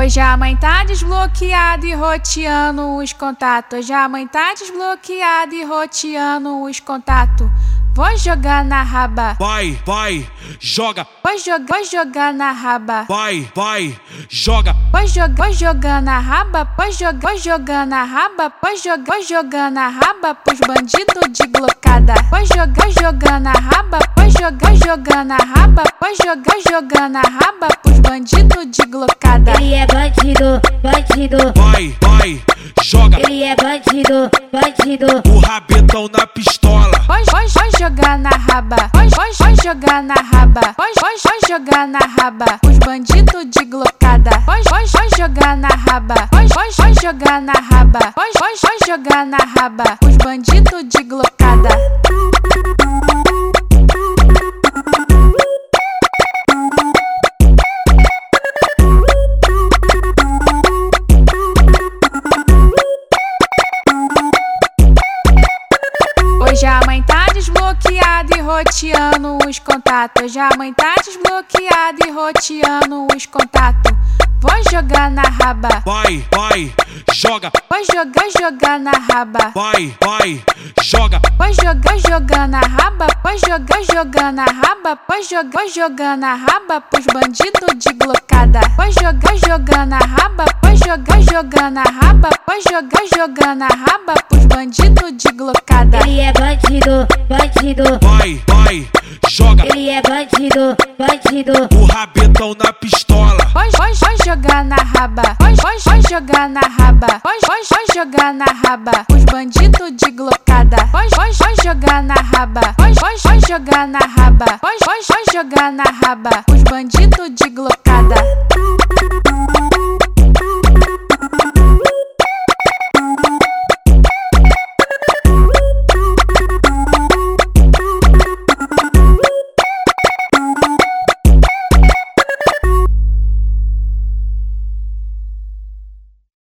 Hoje a mãe tá desbloqueada e roteando os contatos. Hoje a mãe tá desbloqueada e roteando os contatos. Vou jogar na raba. Vai, vai, joga. Vou jogar, vou jogar na raba. Vai, vai, joga. Vou jogar, vou jogar na raba. Vou jogar, vou jogar na raba. Vou jogar, vou jogar na raba pros bandidos de glocada. Vou jogar, jogar na raba. Vou jogar, jogar na raba. Vou jogar, jogar na raba pros bandidos de glocada. Ele é bandido, bandido. Vai, vai, joga. Ele é bandido, bandido. O rabetão na pistola. Vou, vou, vou jogar na raba. Vou, vou, vou jogar na raba. Vou, vou, vou jogar na raba. Os bandidos de glocada. Vou, vou, vou jogar na raba. Vou, vou, vou jogar na raba. Vou, vou, vou jogar na raba. Os bandidos de glocada. Hoje a mãe tá desbloqueada e roteando os contatos. Hoje a mãe tá desbloqueada e roteando os contatos. Vou jogar na raba. Vai, vai, joga. Vou jogar, jogar na raba. Vai, vai, joga. Vou jogar, jogar na raba. Vou jogar, jogar na raba. Vou jogar, jogar na raba pros bandidos de glocada. Vou jogar, jogar na raba. Vou jogar, jogar na raba. Vou jogar, jogar na raba pros bandidos de glocada. Ele é bandido, bandido. Vai, vai, joga. Ele é bandido, bandido. O rabetão na pistola. Vou, vou, vou jogar na raba. Vou, vou, vou jogar na raba. Vou, vou, vou jogar na raba. Os bandidos de glocada. Vou, vou, vou jogar na raba. Vou, vou, vou jogar na raba. Vou, vou, vou jogar na raba. Os bandidos de glocada.